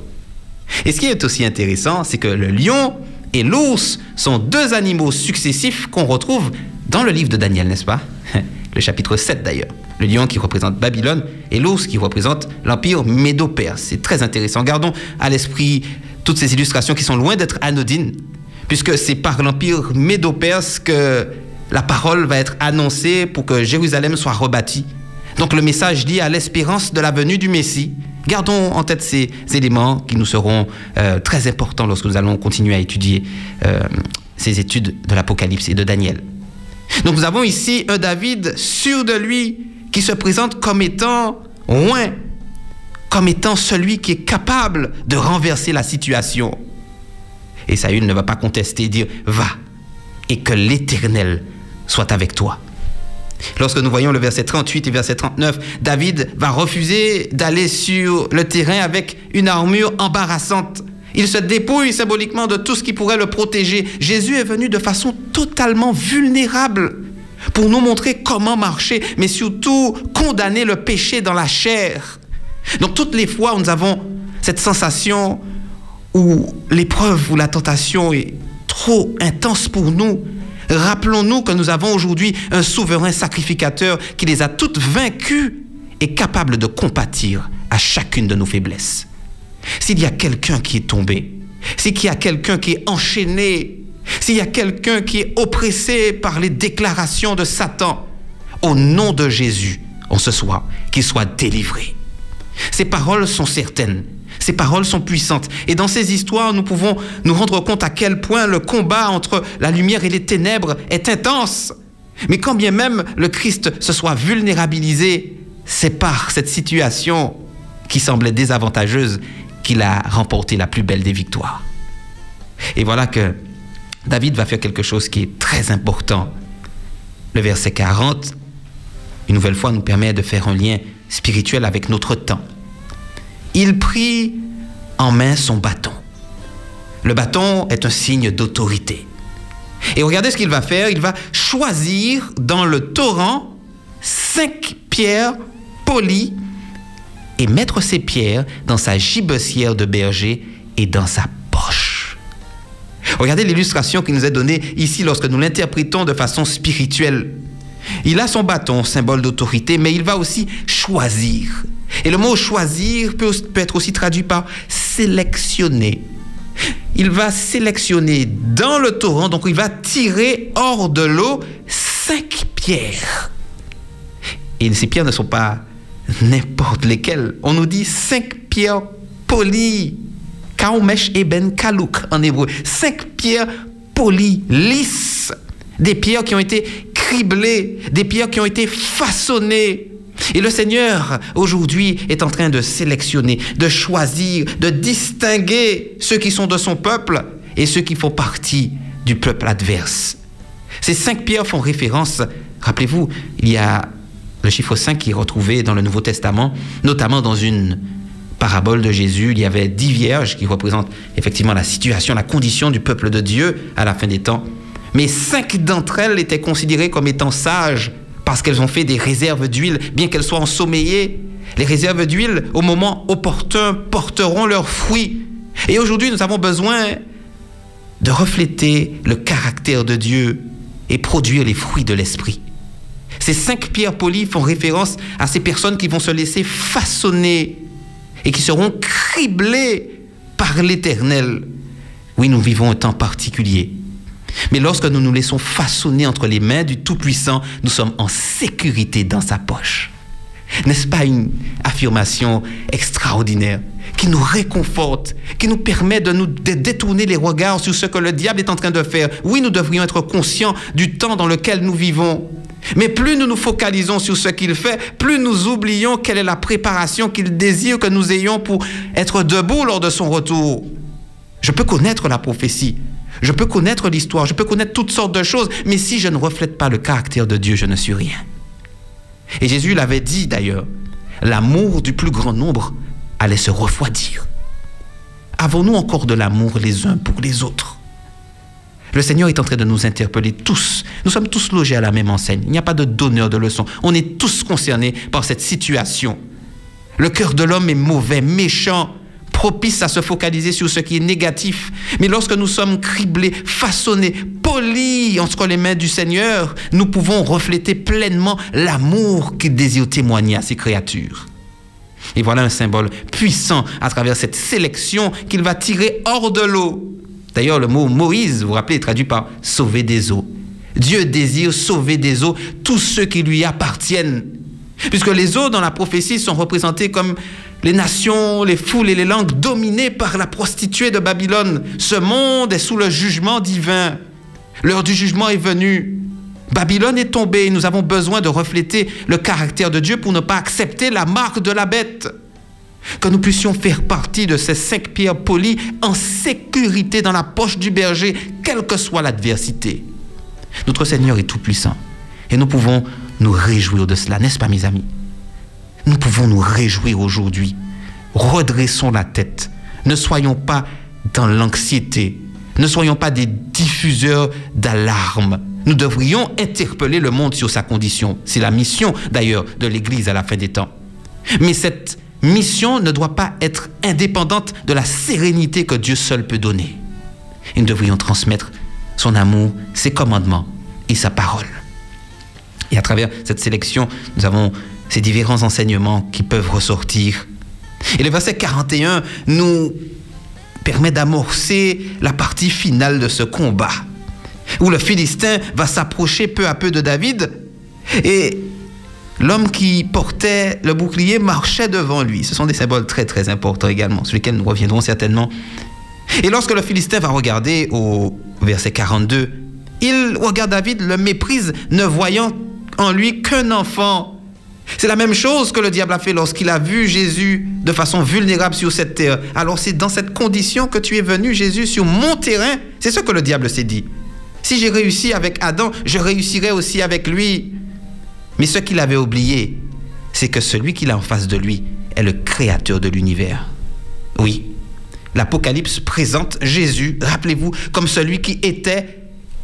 Et ce qui est aussi intéressant, c'est que le lion et l'ours sont deux animaux successifs qu'on retrouve dans le livre de Daniel, n'est-ce pas? Le chapitre 7 d'ailleurs. Le lion qui représente Babylone et l'ours qui représente l'empire médo-perse. C'est très intéressant. Gardons à l'esprit toutes ces illustrations qui sont loin d'être anodines, puisque c'est par l'empire médo-perse que la parole va être annoncée pour que Jérusalem soit rebâtie. Donc le message dit à l'espérance de la venue du Messie. Gardons en tête ces éléments qui nous seront euh, très importants lorsque nous allons continuer à étudier euh, ces études de l'Apocalypse et de Daniel. Donc nous avons ici un David sûr de lui qui se présente comme étant loin, comme étant celui qui est capable de renverser la situation. Et Saül ne va pas contester, dire va et que l'Éternel soit avec toi. Lorsque nous voyons le verset 38 et verset 39, David va refuser d'aller sur le terrain avec une armure embarrassante. Il se dépouille symboliquement de tout ce qui pourrait le protéger. Jésus est venu de façon totalement vulnérable pour nous montrer comment marcher, mais surtout condamner le péché dans la chair. Donc toutes les fois où nous avons cette sensation où l'épreuve ou la tentation est trop intense pour nous, rappelons-nous que nous avons aujourd'hui un souverain sacrificateur qui les a toutes vaincues et capable de compatir à chacune de nos faiblesses. S'il y a quelqu'un qui est tombé, s'il y a quelqu'un qui est enchaîné, s'il y a quelqu'un qui est oppressé par les déclarations de Satan, au nom de Jésus, en ce soir, qu'il soit délivré. Ces paroles sont certaines, ces paroles sont puissantes. Et dans ces histoires, nous pouvons nous rendre compte à quel point le combat entre la lumière et les ténèbres est intense. Mais quand bien même le Christ se soit vulnérabilisé, c'est par cette situation qui semblait désavantageuse qu'il a remporté la plus belle des victoires. Et voilà que David va faire quelque chose qui est très important. Le verset 40, une nouvelle fois, nous permet de faire un lien spirituel avec notre temps. Il prit en main son bâton. Le bâton est un signe d'autorité. Et regardez ce qu'il va faire. Il va choisir dans le torrent cinq pierres polies et mettre ces pierres dans sa gibecière de berger et dans sa poche. Regardez l'illustration qui nous est donnée ici lorsque nous l'interprétons de façon spirituelle. Il a son bâton, symbole d'autorité, mais il va aussi choisir. Et le mot choisir peut, être aussi traduit par sélectionner. Il va sélectionner dans le torrent, donc il va tirer hors de l'eau cinq pierres. Et ces pierres ne sont pas n'importe lesquelles. On nous dit cinq pierres polies. Kaumesh eben kalouk en hébreu. Cinq pierres polies, lisses. Des pierres qui ont été criblées, des pierres qui ont été façonnées. Et le Seigneur, aujourd'hui, est en train de sélectionner, de choisir, de distinguer ceux qui sont de son peuple et ceux qui font partie du peuple adverse. Ces cinq pierres font référence, rappelez-vous, il y a le chiffre 5 qui est retrouvé dans le Nouveau Testament, notamment dans une parabole de Jésus. Il y avait dix vierges qui représentent effectivement la situation, la condition du peuple de Dieu à la fin des temps. Mais cinq d'entre elles étaient considérées comme étant sages parce qu'elles ont fait des réserves d'huile, bien qu'elles soient ensommeillées. Les réserves d'huile, au moment opportun, porteront leurs fruits. Et aujourd'hui, nous avons besoin de refléter le caractère de Dieu et produire les fruits de l'esprit. Ces cinq pierres polies font référence à ces personnes qui vont se laisser façonner et qui seront criblées par l'Éternel. Oui, nous vivons un temps particulier. Mais lorsque nous nous laissons façonner entre les mains du Tout-Puissant, nous sommes en sécurité dans sa poche. N'est-ce pas une affirmation extraordinaire qui nous réconforte, qui nous permet de nous détourner les regards sur ce que le diable est en train de faire? Oui, nous devrions être conscients du temps dans lequel nous vivons. Mais plus nous nous focalisons sur ce qu'il fait, plus nous oublions quelle est la préparation qu'il désire que nous ayons pour être debout lors de son retour. Je peux connaître la prophétie, je peux connaître l'histoire, je peux connaître toutes sortes de choses, mais si je ne reflète pas le caractère de Dieu, je ne suis rien. Et Jésus l'avait dit d'ailleurs, l'amour du plus grand nombre allait se refroidir. Avons-nous encore de l'amour les uns pour les autres? Le Seigneur est en train de nous interpeller tous. Nous sommes tous logés à la même enseigne. Il n'y a pas de donneur de leçons. On est tous concernés par cette situation. Le cœur de l'homme est mauvais, méchant, propice à se focaliser sur ce qui est négatif. Mais lorsque nous sommes criblés, façonnés, polis entre les mains du Seigneur, nous pouvons refléter pleinement l'amour qu'il désire témoigner à ses créatures. Et voilà un symbole puissant à travers cette sélection qu'il va tirer hors de l'eau. D'ailleurs, le mot Moïse, vous vous rappelez, est traduit par sauver des eaux. Dieu désire sauver des eaux tous ceux qui lui appartiennent. Puisque les eaux dans la prophétie sont représentées comme les nations, les foules et les langues dominées par la prostituée de Babylone. Ce monde est sous le jugement divin. L'heure du jugement est venue. Babylone est tombée. Nous avons besoin de refléter le caractère de Dieu pour ne pas accepter la marque de la bête. Que nous puissions faire partie de ces cinq pierres polies en sécurité dans la poche du berger, quelle que soit l'adversité. Notre Seigneur est tout-puissant. Et nous pouvons nous réjouir de cela, n'est-ce pas mes amis? Nous pouvons nous réjouir aujourd'hui. Redressons la tête. Ne soyons pas dans l'anxiété. Ne soyons pas des diffuseurs d'alarmes. Nous devrions interpeller le monde sur sa condition. C'est la mission d'ailleurs de l'Église à la fin des temps. Mais cette mission ne doit pas être indépendante de la sérénité que Dieu seul peut donner. Et nous devrions transmettre son amour, ses commandements et sa parole. Et à travers cette sélection, nous avons ces différents enseignements qui peuvent ressortir. Et le verset 41 nous permet d'amorcer la partie finale de ce combat, où le Philistin va s'approcher peu à peu de David, et l'homme qui portait le bouclier marchait devant lui. Ce sont des symboles très très importants également, sur lesquels nous reviendrons certainement. Et lorsque le Philistin va regarder au verset 42, il regarde David, le méprise, ne voyant en lui qu'un enfant. C'est la même chose que le diable a fait lorsqu'il a vu Jésus de façon vulnérable sur cette terre. Alors c'est dans cette condition que tu es venu, Jésus, sur mon terrain. C'est ce que le diable s'est dit. Si j'ai réussi avec Adam, je réussirai aussi avec lui. Mais ce qu'il avait oublié, c'est que celui qu'il a en face de lui est le créateur de l'univers. Oui, l'Apocalypse présente Jésus, rappelez-vous, comme celui qui était,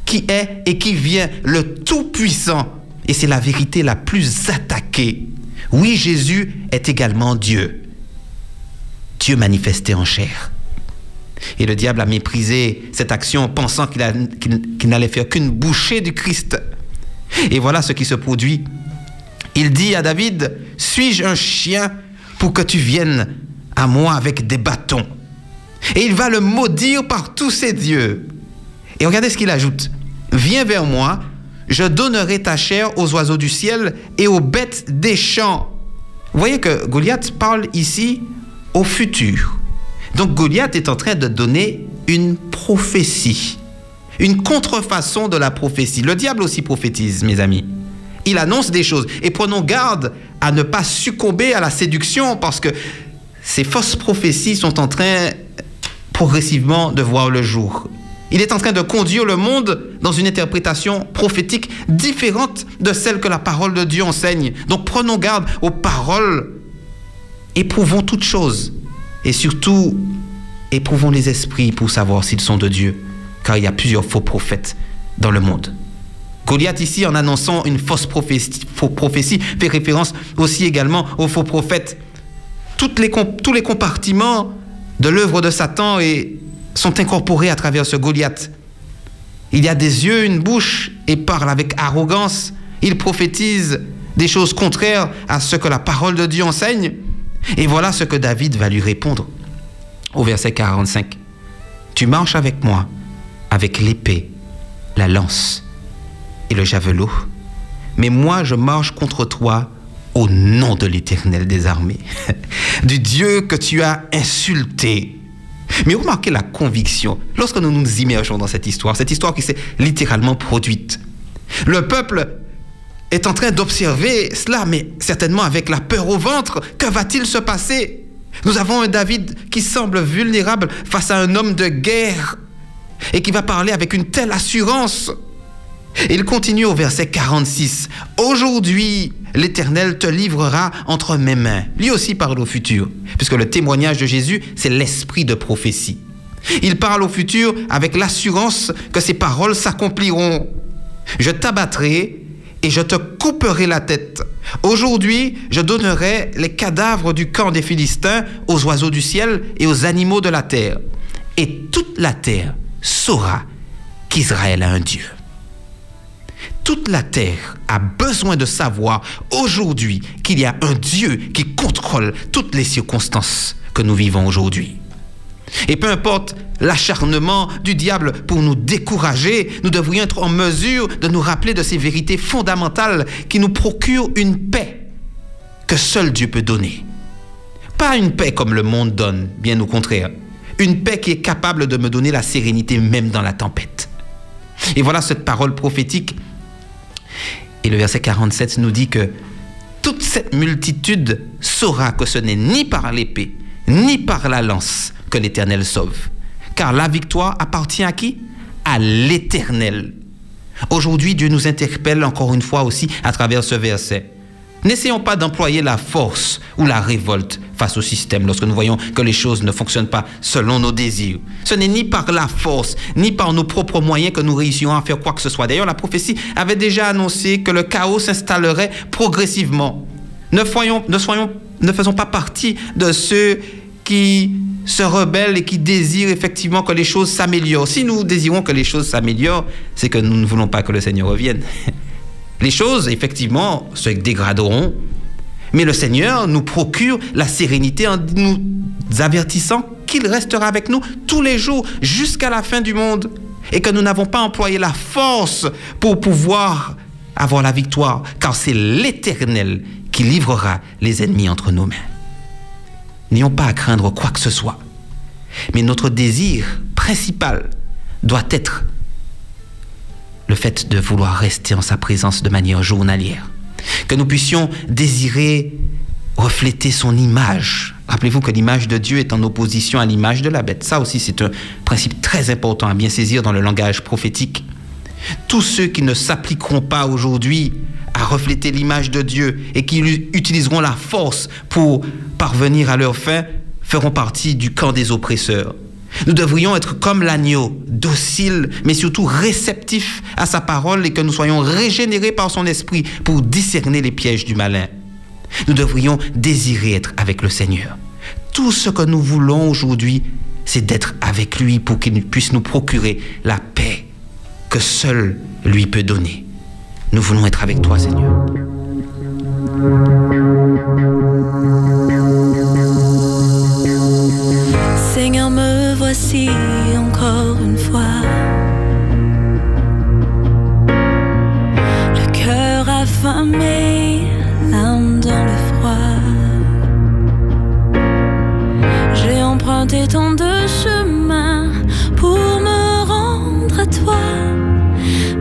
qui est et qui vient, le Tout-Puissant. Et c'est la vérité la plus attaquée. Oui, Jésus est également Dieu. Dieu manifesté en chair. Et le diable a méprisé cette action, pensant qu'il n'allait faire qu'une bouchée du Christ. Et voilà ce qui se produit. Il dit à David, suis-je un chien pour que tu viennes à moi avec des bâtons? Et il va le maudire par tous ses dieux. Et regardez ce qu'il ajoute. Viens vers moi, je donnerai ta chair aux oiseaux du ciel et aux bêtes des champs. Vous voyez que Goliath parle ici au futur. Donc Goliath est en train de donner une prophétie, une contrefaçon de la prophétie. Le diable aussi prophétise, mes amis. Il annonce des choses. Et prenons garde à ne pas succomber à la séduction parce que ces fausses prophéties sont en train progressivement de voir le jour. Il est en train de conduire le monde dans une interprétation prophétique différente de celle que la parole de Dieu enseigne. Donc prenons garde aux paroles, éprouvons toutes choses et surtout éprouvons les esprits pour savoir s'ils sont de Dieu, car il y a plusieurs faux prophètes dans le monde. Goliath ici, en annonçant une fausse prophétie, fait référence aussi également aux faux prophètes. Tous les compartiments de l'œuvre de Satan et- sont incorporés à travers ce Goliath. Il y a des yeux, une bouche et parle avec arrogance. Il prophétise des choses contraires à ce que la parole de Dieu enseigne. Et voilà ce que David va lui répondre au verset 45. Tu marches avec moi avec l'épée, la lance et le javelot, mais moi je marche contre toi au nom de l'Éternel des armées, du Dieu que tu as insulté. Mais remarquez la conviction lorsque nous nous immergeons dans cette histoire, cette histoire qui s'est littéralement produite. Le peuple est en train d'observer cela, mais certainement avec la peur au ventre. Que va-t-il se passer? Nous avons un David qui semble vulnérable face à un homme de guerre et qui va parler avec une telle assurance. Il continue au verset 46. Aujourd'hui, l'Éternel te livrera entre mes mains. Lui aussi parle au futur, puisque le témoignage de Jésus, c'est l'esprit de prophétie. Il parle au futur avec l'assurance que ses paroles s'accompliront. Je t'abattrai et je te couperai la tête. Aujourd'hui, je donnerai les cadavres du camp des Philistins aux oiseaux du ciel et aux animaux de la terre. Et toute la terre saura qu'Israël a un Dieu. Toute la terre a besoin de savoir aujourd'hui qu'il y a un Dieu qui contrôle toutes les circonstances que nous vivons aujourd'hui. Et peu importe l'acharnement du diable pour nous décourager, nous devrions être en mesure de nous rappeler de ces vérités fondamentales qui nous procurent une paix que seul Dieu peut donner. Pas une paix comme le monde donne, bien au contraire. Une paix qui est capable de me donner la sérénité même dans la tempête. Et voilà cette parole prophétique. Et le verset 47 nous dit que toute cette multitude saura que ce n'est ni par l'épée, ni par la lance que l'Éternel sauve. Car la victoire appartient à qui? À l'Éternel. Aujourd'hui, Dieu nous interpelle encore une fois aussi à travers ce verset. N'essayons pas d'employer la force ou la révolte face au système lorsque nous voyons que les choses ne fonctionnent pas selon nos désirs. Ce n'est ni par la force, ni par nos propres moyens que nous réussirons à faire quoi que ce soit. D'ailleurs, la prophétie avait déjà annoncé que le chaos s'installerait progressivement. Ne, ne, soyons, ne faisons pas partie de ceux qui se rebellent et qui désirent effectivement que les choses s'améliorent. Si nous désirons que les choses s'améliorent, c'est que nous ne voulons pas que le Seigneur revienne. Les choses, effectivement, se dégraderont, mais le Seigneur nous procure la sérénité en nous avertissant qu'il restera avec nous tous les jours jusqu'à la fin du monde et que nous n'avons pas employé la force pour pouvoir avoir la victoire, car c'est l'Éternel qui livrera les ennemis entre nos mains. N'ayons pas à craindre quoi que ce soit, mais notre désir principal doit être le fait de vouloir rester en sa présence de manière journalière. Que nous puissions désirer refléter son image. Rappelez-vous que l'image de Dieu est en opposition à l'image de la bête. Ça aussi, c'est un principe très important à bien saisir dans le langage prophétique. Tous ceux qui ne s'appliqueront pas aujourd'hui à refléter l'image de Dieu et qui utiliseront la force pour parvenir à leur fin feront partie du camp des oppresseurs. Nous devrions être comme l'agneau, docile, mais surtout réceptif à sa parole et que nous soyons régénérés par son esprit pour discerner les pièges du malin. Nous devrions désirer être avec le Seigneur. Tout ce que nous voulons aujourd'hui, c'est d'être avec lui pour qu'il puisse nous procurer la paix que seul lui peut donner. Nous voulons être avec toi, Seigneur. Voici encore une fois. Le cœur affamé, l'âme dans le froid. J'ai emprunté tant de chemins pour me rendre à toi.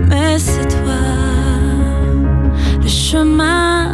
Mais c'est toi, le chemin,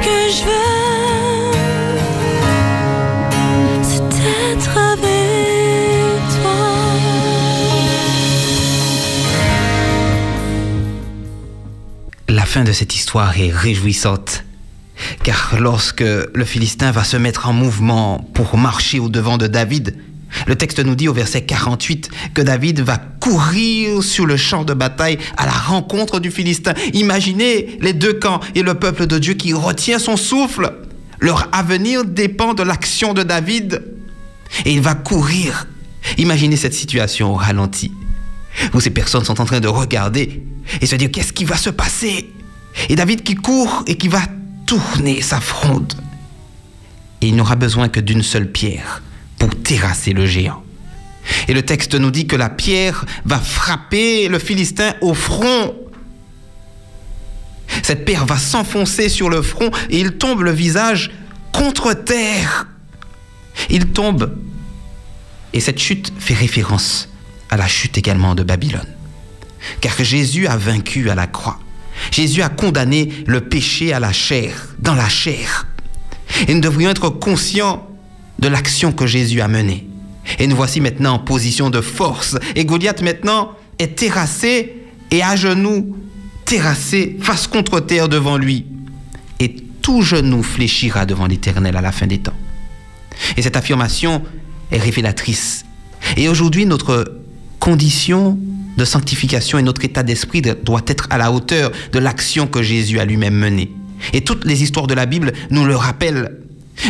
que je veux, c'est d'être avec toi. La fin de cette histoire est réjouissante. Car lorsque le Philistin va se mettre en mouvement pour marcher au devant de David, le texte nous dit au verset 48 que David va courir sur le champ de bataille à la rencontre du Philistin. Imaginez les deux camps et le peuple de Dieu qui retient son souffle. Leur avenir dépend de l'action de David. Et il va courir. Imaginez cette situation au ralenti, où ces personnes sont en train de regarder et se dire qu'est-ce qui va se passer? Et David qui court et qui va tourner sa fronde. Et il n'aura besoin que d'une seule pierre pour terrasser le géant. Et le texte nous dit que la pierre va frapper le Philistin au front. Cette pierre va s'enfoncer sur le front et il tombe le visage contre terre. Il tombe. Et cette chute fait référence à la chute également de Babylone. Car Jésus a vaincu à la croix. Jésus a condamné le péché à la chair, dans la chair. Et nous devrions être conscients de l'action que Jésus a menée. Et nous voici maintenant en position de force. Et Goliath maintenant est terrassé et à genoux, terrassé face contre terre devant lui. Et tout genou fléchira devant l'Éternel à la fin des temps. Et cette affirmation est révélatrice. Et aujourd'hui, notre condition de sanctification et notre état d'esprit doit être à la hauteur de l'action que Jésus a lui-même menée. Et toutes les histoires de la Bible nous le rappellent.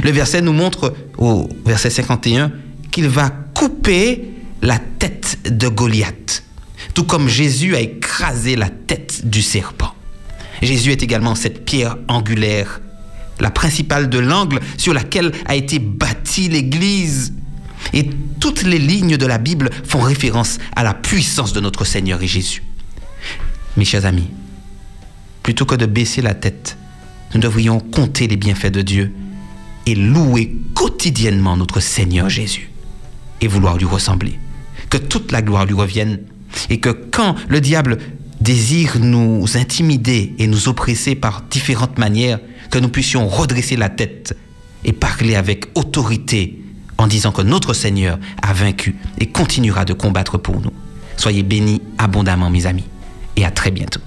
Le verset nous montre au verset 51 qu'il va couper la tête de Goliath, tout comme Jésus a écrasé la tête du serpent. Jésus est également cette pierre angulaire, la principale de l'angle sur laquelle a été bâtie l'Église. Et toutes les lignes de la Bible font référence à la puissance de notre Seigneur et Jésus. Mes chers amis, plutôt que de baisser la tête, nous devrions compter les bienfaits de Dieu et louer quotidiennement notre Seigneur Jésus et vouloir lui ressembler. Que toute la gloire lui revienne et que quand le diable désire nous intimider et nous oppresser par différentes manières, que nous puissions redresser la tête et parler avec autorité en disant que notre Seigneur a vaincu et continuera de combattre pour nous. Soyez bénis abondamment, mes amis, et à très bientôt.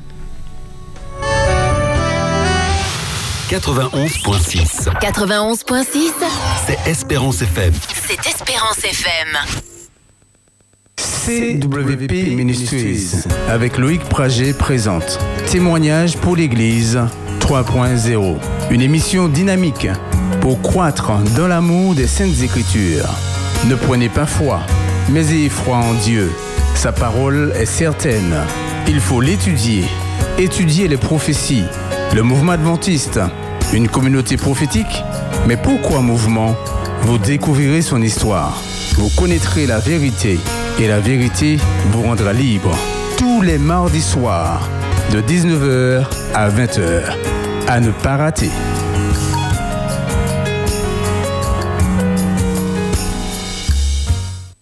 91.6, 91.6, c'est Espérance FM. c'est Espérance FM. CWP Ministries avec Loïc Prager présente Témoignage pour l'Église 3.0. Une émission dynamique pour croître dans l'amour des Saintes Écritures. Ne prenez pas foi, mais ayez foi en Dieu. Sa parole est certaine. Il faut l'étudier. Étudier les prophéties. Le mouvement adventiste, une communauté prophétique. Mais pourquoi mouvement Vous découvrirez son histoire. Vous connaîtrez la vérité et la vérité vous rendra libre. Tous les mardis soirs, de 19h à 20h. À ne pas rater.